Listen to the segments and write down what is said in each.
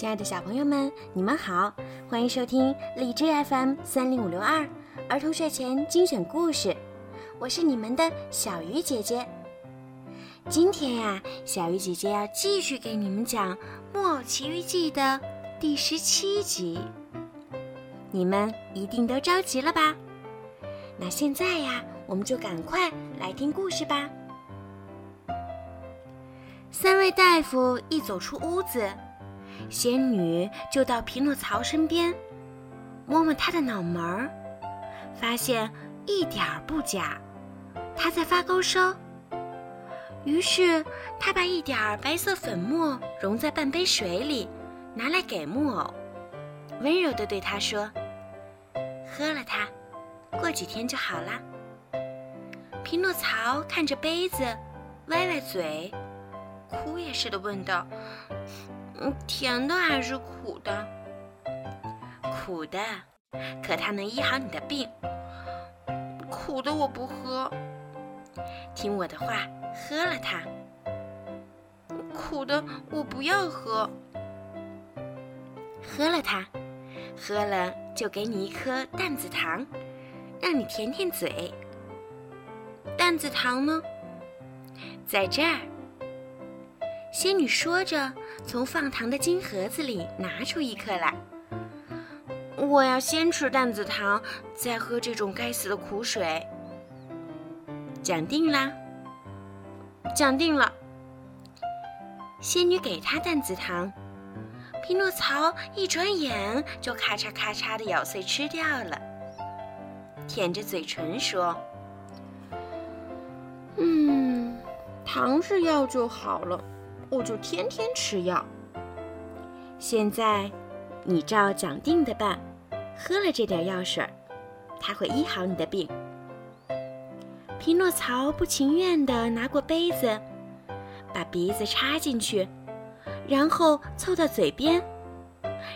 亲爱的小朋友们，你们好，欢迎收听荔枝 FM 三零五六二儿童睡前精选故事，我是你们的小鱼姐姐。今天呀，小鱼姐姐要继续给你们讲《木偶奇遇记》的第十七集，你们一定都着急了吧？那现在呀，我们就赶快来听故事吧。三位大夫一走出屋子。仙女就到匹诺曹身边，摸摸他的脑门儿，发现一点儿不假，他在发高烧。于是她把一点儿白色粉末融在半杯水里，拿来给木偶，温柔地对他说：“喝了它，过几天就好啦。”匹诺曹看着杯子，歪歪嘴，哭也似的问道。甜的还是苦的？苦的，可它能医好你的病。苦的我不喝。听我的话，喝了它。苦的我不要喝。喝了它，喝了就给你一颗淡子糖，让你舔舔嘴。淡子糖呢？在这儿。仙女说着，从放糖的金盒子里拿出一颗来。我要先吃淡子糖，再喝这种该死的苦水。讲定啦，讲定了。仙女给他淡子糖，匹诺曹一转眼就咔嚓咔嚓的咬碎吃掉了，舔着嘴唇说：“嗯，糖是药就好了。”我就天天吃药。现在，你照讲定的办，喝了这点药水，它会医好你的病。匹诺曹不情愿地拿过杯子，把鼻子插进去，然后凑到嘴边，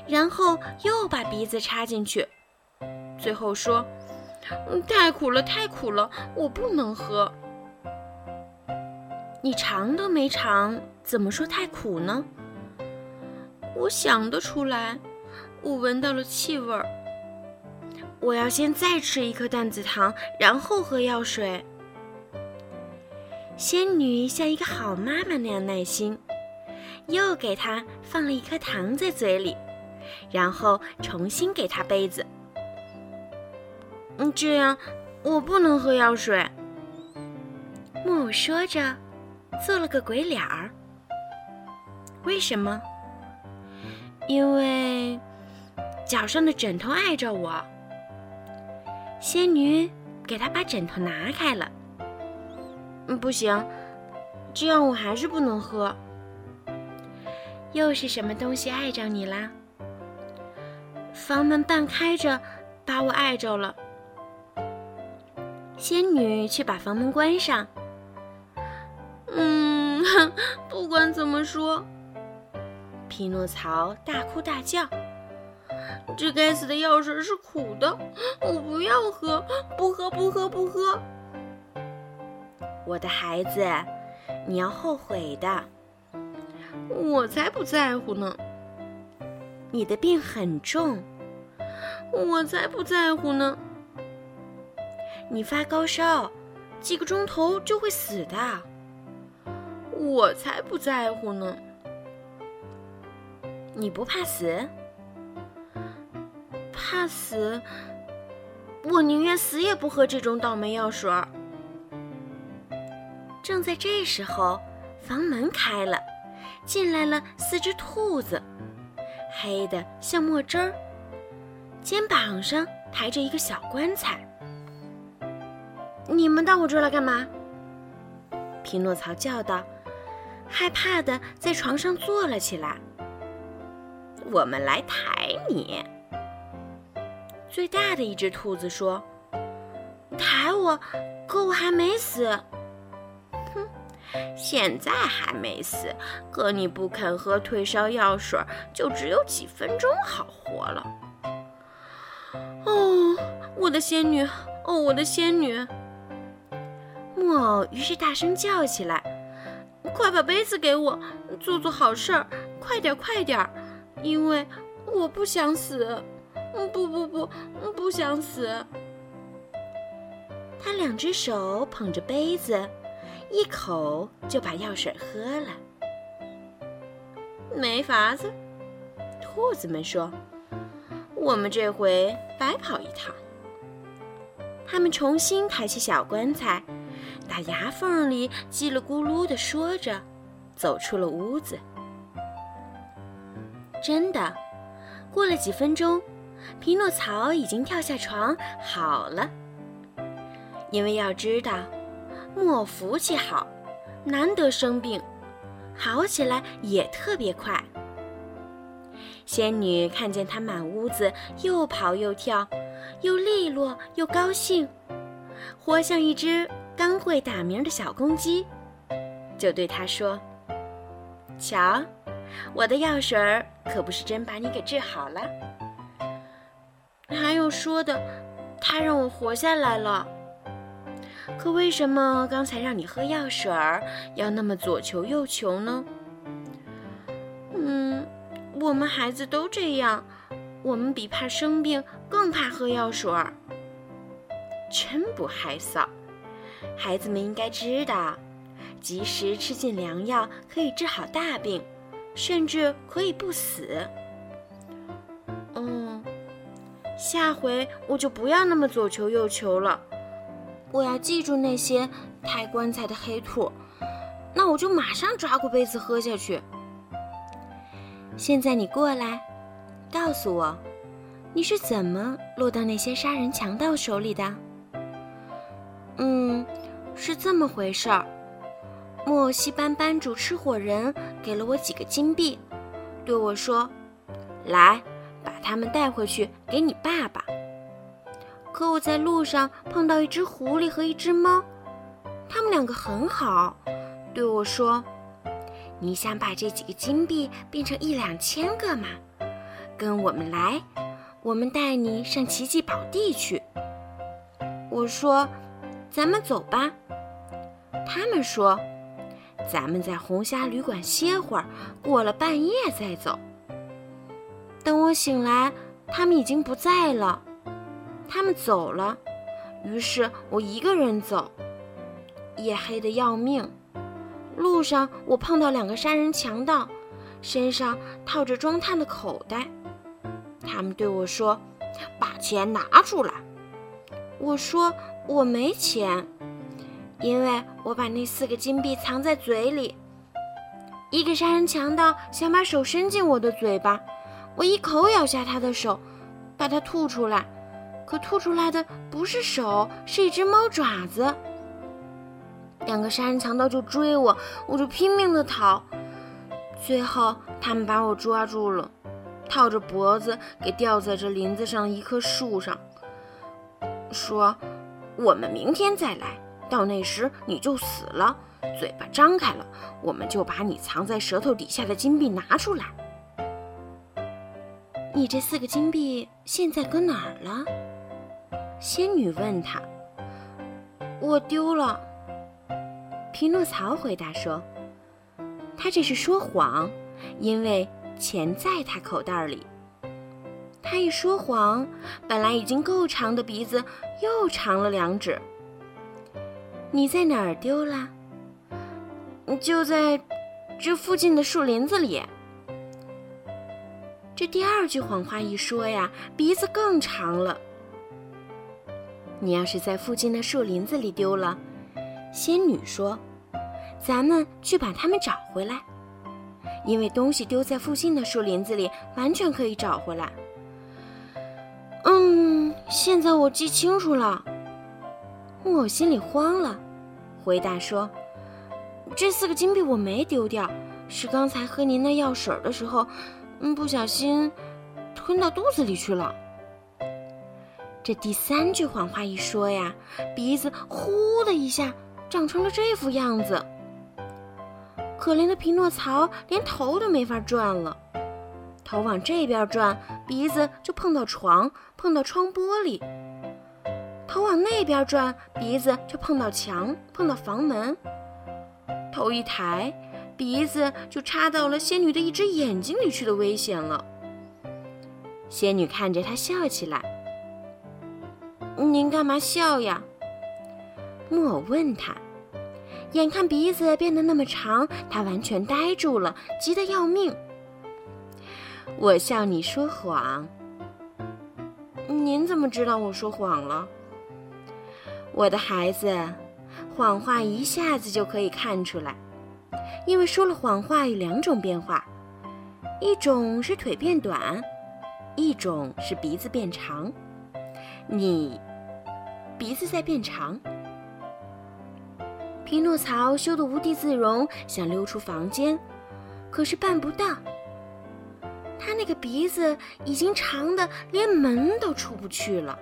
然后又把鼻子插进去，最后说：“太苦了，太苦了，我不能喝。”你尝都没尝，怎么说太苦呢？我想得出来，我闻到了气味儿。我要先再吃一颗淡子糖，然后喝药水。仙女像一个好妈妈那样耐心，又给他放了一颗糖在嘴里，然后重新给他杯子。嗯，这样我不能喝药水。木偶说着。做了个鬼脸儿。为什么？因为脚上的枕头碍着我。仙女给他把枕头拿开了。嗯，不行，这样我还是不能喝。又是什么东西碍着你啦？房门半开着，把我碍着了。仙女去把房门关上。不管怎么说，匹诺曹大哭大叫：“这该死的药水是苦的，我不要喝，不喝，不喝，不喝！”我的孩子，你要后悔的。我才不在乎呢。你的病很重，我才不在乎呢。你发高烧，几个钟头就会死的。我才不在乎呢！你不怕死？怕死？我宁愿死也不喝这种倒霉药水。正在这时候，房门开了，进来了四只兔子，黑的像墨汁儿，肩膀上抬着一个小棺材。你们到我这儿来干嘛？匹诺曹叫道。害怕的在床上坐了起来。我们来抬你。最大的一只兔子说：“抬我，可我还没死。”哼，现在还没死，可你不肯喝退烧药水，就只有几分钟好活了。哦，我的仙女，哦，我的仙女！木偶于是大声叫起来。快把杯子给我，做做好事儿，快点快点，因为我不想死。不不不，不想死。他两只手捧着杯子，一口就把药水喝了。没法子，兔子们说：“我们这回白跑一趟。”他们重新抬起小棺材，打牙缝里叽里咕噜地说着，走出了屋子。真的，过了几分钟。匹诺曹已经跳下床，好了。因为要知道，莫福气好，难得生病，好起来也特别快。仙女看见他满屋子又跑又跳，又利落又高兴，活像一只刚会打鸣的小公鸡，就对他说：“瞧，我的药水儿可不是真把你给治好了。”还有说的，他让我活下来了。可为什么刚才让你喝药水儿，要那么左求右求呢？嗯，我们孩子都这样，我们比怕生病更怕喝药水儿。真不害臊！孩子们应该知道，及时吃进良药可以治好大病，甚至可以不死。嗯下回我就不要那么左求右求了，我要记住那些抬棺材的黑兔。那我就马上抓过杯子喝下去。现在你过来，告诉我，你是怎么落到那些杀人强盗手里的？嗯，是这么回事儿。莫西班班主吃火人给了我几个金币，对我说：“来。”把他们带回去给你爸爸。可我在路上碰到一只狐狸和一只猫，他们两个很好，对我说：“你想把这几个金币变成一两千个吗？跟我们来，我们带你上奇迹宝地去。”我说：“咱们走吧。”他们说：“咱们在红虾旅馆歇会儿，过了半夜再走。”等我醒来，他们已经不在了，他们走了。于是我一个人走，夜黑的要命。路上我碰到两个杀人强盗，身上套着装炭的口袋。他们对我说：“把钱拿出来。”我说：“我没钱，因为我把那四个金币藏在嘴里。”一个杀人强盗想把手伸进我的嘴巴。我一口咬下他的手，把它吐出来，可吐出来的不是手，是一只猫爪子。两个杀人强盗就追我，我就拼命的逃，最后他们把我抓住了，套着脖子给吊在这林子上一棵树上，说：“我们明天再来，到那时你就死了，嘴巴张开了，我们就把你藏在舌头底下的金币拿出来。”你这四个金币现在搁哪儿了？仙女问他。我丢了。匹诺曹回答说：“他这是说谎，因为钱在他口袋里。他一说谎，本来已经够长的鼻子又长了两指。你在哪儿丢了？就在这附近的树林子里。”这第二句谎话一说呀，鼻子更长了。你要是在附近的树林子里丢了，仙女说：“咱们去把它们找回来，因为东西丢在附近的树林子里，完全可以找回来。”嗯，现在我记清楚了。木偶心里慌了，回答说：“这四个金币我没丢掉，是刚才喝您那药水的时候。”嗯，不小心吞到肚子里去了。这第三句谎话一说呀，鼻子呼的一下长成了这副样子。可怜的匹诺曹连头都没法转了，头往这边转，鼻子就碰到床，碰到窗玻璃；头往那边转，鼻子就碰到墙，碰到房门。头一抬。鼻子就插到了仙女的一只眼睛里去的危险了。仙女看着他笑起来。您干嘛笑呀？木偶问他。眼看鼻子变得那么长，他完全呆住了，急得要命。我笑你说谎。您怎么知道我说谎了？我的孩子，谎话一下子就可以看出来，因为说了谎话有两种变化，一种是腿变短，一种是鼻子变长。你鼻子在变长。匹诺曹羞得无地自容，想溜出房间，可是办不到。他那个鼻子已经长的连门都出不去了。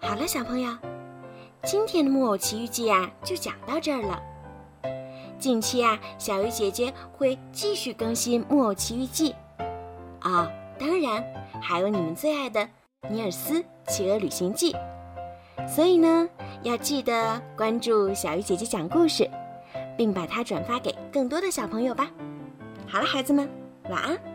好了，小朋友，今天的《木偶奇遇记》啊，就讲到这儿了。近期啊，小鱼姐姐会继续更新《木偶奇遇记》啊，当然还有你们最爱的《尼尔斯企鹅旅行记》。所以呢。要记得关注小鱼姐姐讲故事，并把它转发给更多的小朋友吧。好了，孩子们，晚安。